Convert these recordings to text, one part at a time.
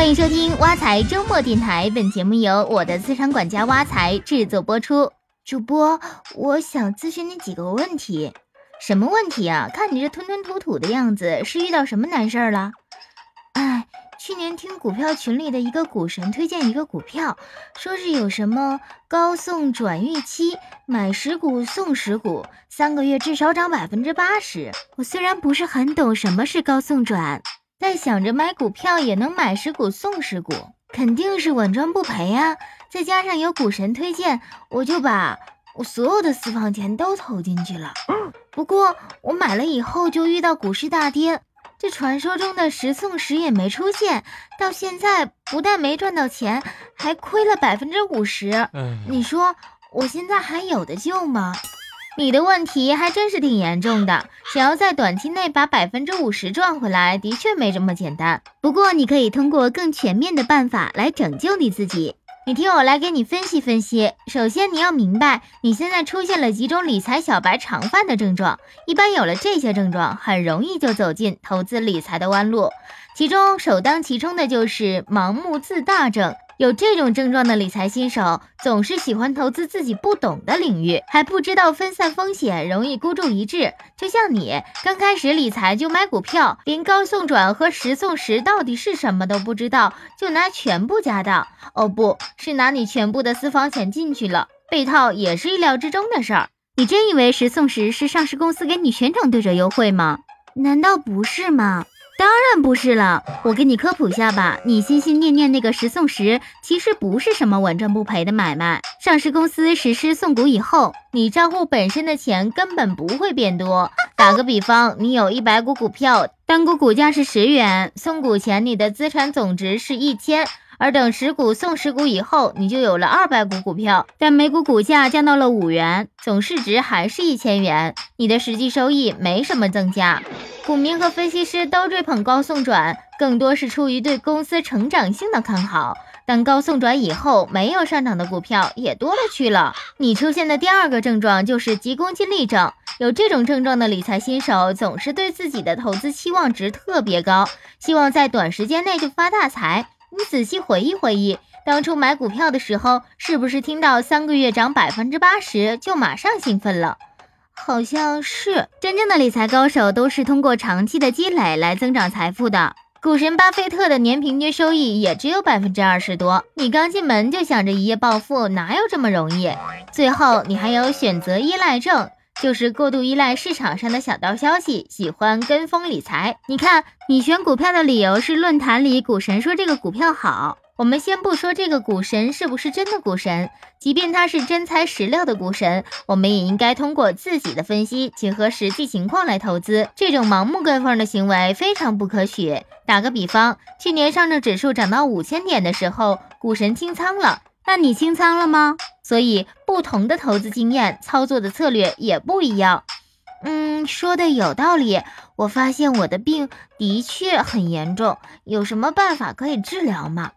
欢迎收听挖财周末电台，本节目由我的资产管家挖财制作播出。主播，我想咨询你几个问题。什么问题啊？看你这吞吞吐吐的样子，是遇到什么难事儿了？哎，去年听股票群里的一个股神推荐一个股票，说是有什么高送转预期，买十股送十股，三个月至少涨百分之八十。我虽然不是很懂什么是高送转。但想着买股票也能买十股送十股，肯定是稳赚不赔呀！再加上有股神推荐，我就把我所有的私房钱都投进去了。不过我买了以后就遇到股市大跌，这传说中的十送十也没出现，到现在不但没赚到钱，还亏了百分之五十。你说我现在还有的救吗？你的问题还真是挺严重的，想要在短期内把百分之五十赚回来，的确没这么简单。不过你可以通过更全面的办法来拯救你自己。你听我来给你分析分析。首先你要明白，你现在出现了几种理财小白常犯的症状，一般有了这些症状，很容易就走进投资理财的弯路。其中首当其冲的就是盲目自大症。有这种症状的理财新手，总是喜欢投资自己不懂的领域，还不知道分散风险，容易孤注一掷。就像你刚开始理财就买股票，连高送转和十送十到底是什么都不知道，就拿全部家当，哦，不是拿你全部的私房钱进去了，被套也是意料之中的事儿。你真以为十送十是上市公司给你全场对折优惠吗？难道不是吗？当然不是了，我给你科普下吧。你心心念念那个十送十，其实不是什么稳赚不赔的买卖。上市公司实施送股以后，你账户本身的钱根本不会变多。打个比方，你有一百股股票，单股股价是十元，送股前你的资产总值是一千。而等十股送十股以后，你就有了二百股股票，但每股股价降到了五元，总市值还是一千元，你的实际收益没什么增加。股民和分析师都追捧高送转，更多是出于对公司成长性的看好。但高送转以后，没有上涨的股票也多了去了。你出现的第二个症状就是急功近利症。有这种症状的理财新手，总是对自己的投资期望值特别高，希望在短时间内就发大财。你仔细回忆回忆，当初买股票的时候，是不是听到三个月涨百分之八十就马上兴奋了？好像是。真正的理财高手都是通过长期的积累来增长财富的。股神巴菲特的年平均收益也只有百分之二十多。你刚进门就想着一夜暴富，哪有这么容易？最后你还有选择依赖症。就是过度依赖市场上的小道消息，喜欢跟风理财。你看，你选股票的理由是论坛里股神说这个股票好。我们先不说这个股神是不是真的股神，即便他是真材实料的股神，我们也应该通过自己的分析，结合实际情况来投资。这种盲目跟风的行为非常不可取。打个比方，去年上证指数涨到五千点的时候，股神清仓了。那你清仓了吗？所以不同的投资经验，操作的策略也不一样。嗯，说的有道理。我发现我的病的确很严重，有什么办法可以治疗吗？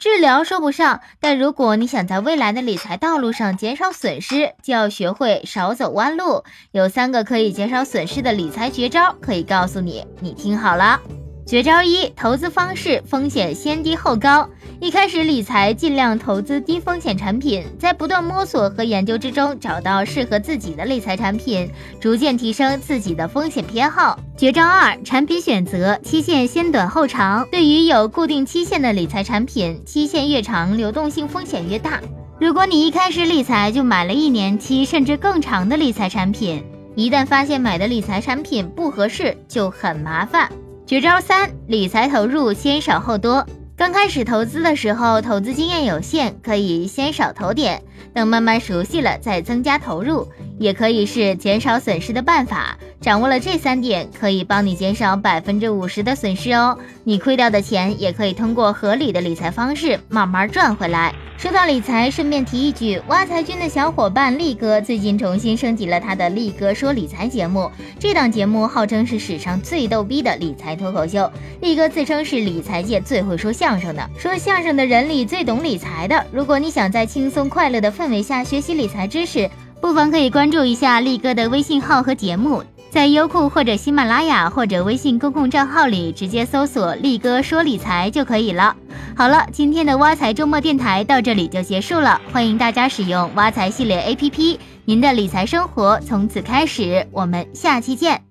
治疗说不上，但如果你想在未来的理财道路上减少损失，就要学会少走弯路。有三个可以减少损失的理财绝招，可以告诉你。你听好了。绝招一：投资方式风险先低后高。一开始理财尽量投资低风险产品，在不断摸索和研究之中找到适合自己的理财产品，逐渐提升自己的风险偏好。绝招二：产品选择期限先短后长。对于有固定期限的理财产品，期限越长，流动性风险越大。如果你一开始理财就买了一年期甚至更长的理财产品，一旦发现买的理财产品不合适，就很麻烦。绝招三：理财投入先少后多。刚开始投资的时候，投资经验有限，可以先少投点，等慢慢熟悉了再增加投入，也可以是减少损失的办法。掌握了这三点，可以帮你减少百分之五十的损失哦。你亏掉的钱，也可以通过合理的理财方式慢慢赚回来。说到理财，顺便提一句，挖财君的小伙伴力哥最近重新升级了他的力哥说理财节目。这档节目号称是史上最逗逼的理财脱口秀。力哥自称是理财界最会说相声的，说相声的人里最懂理财的。如果你想在轻松快乐的的氛围下学习理财知识，不妨可以关注一下力哥的微信号和节目。在优酷或者喜马拉雅或者微信公共账号里直接搜索“力哥说理财”就可以了。好了，今天的挖财周末电台到这里就结束了，欢迎大家使用挖财系列 APP，您的理财生活从此开始。我们下期见。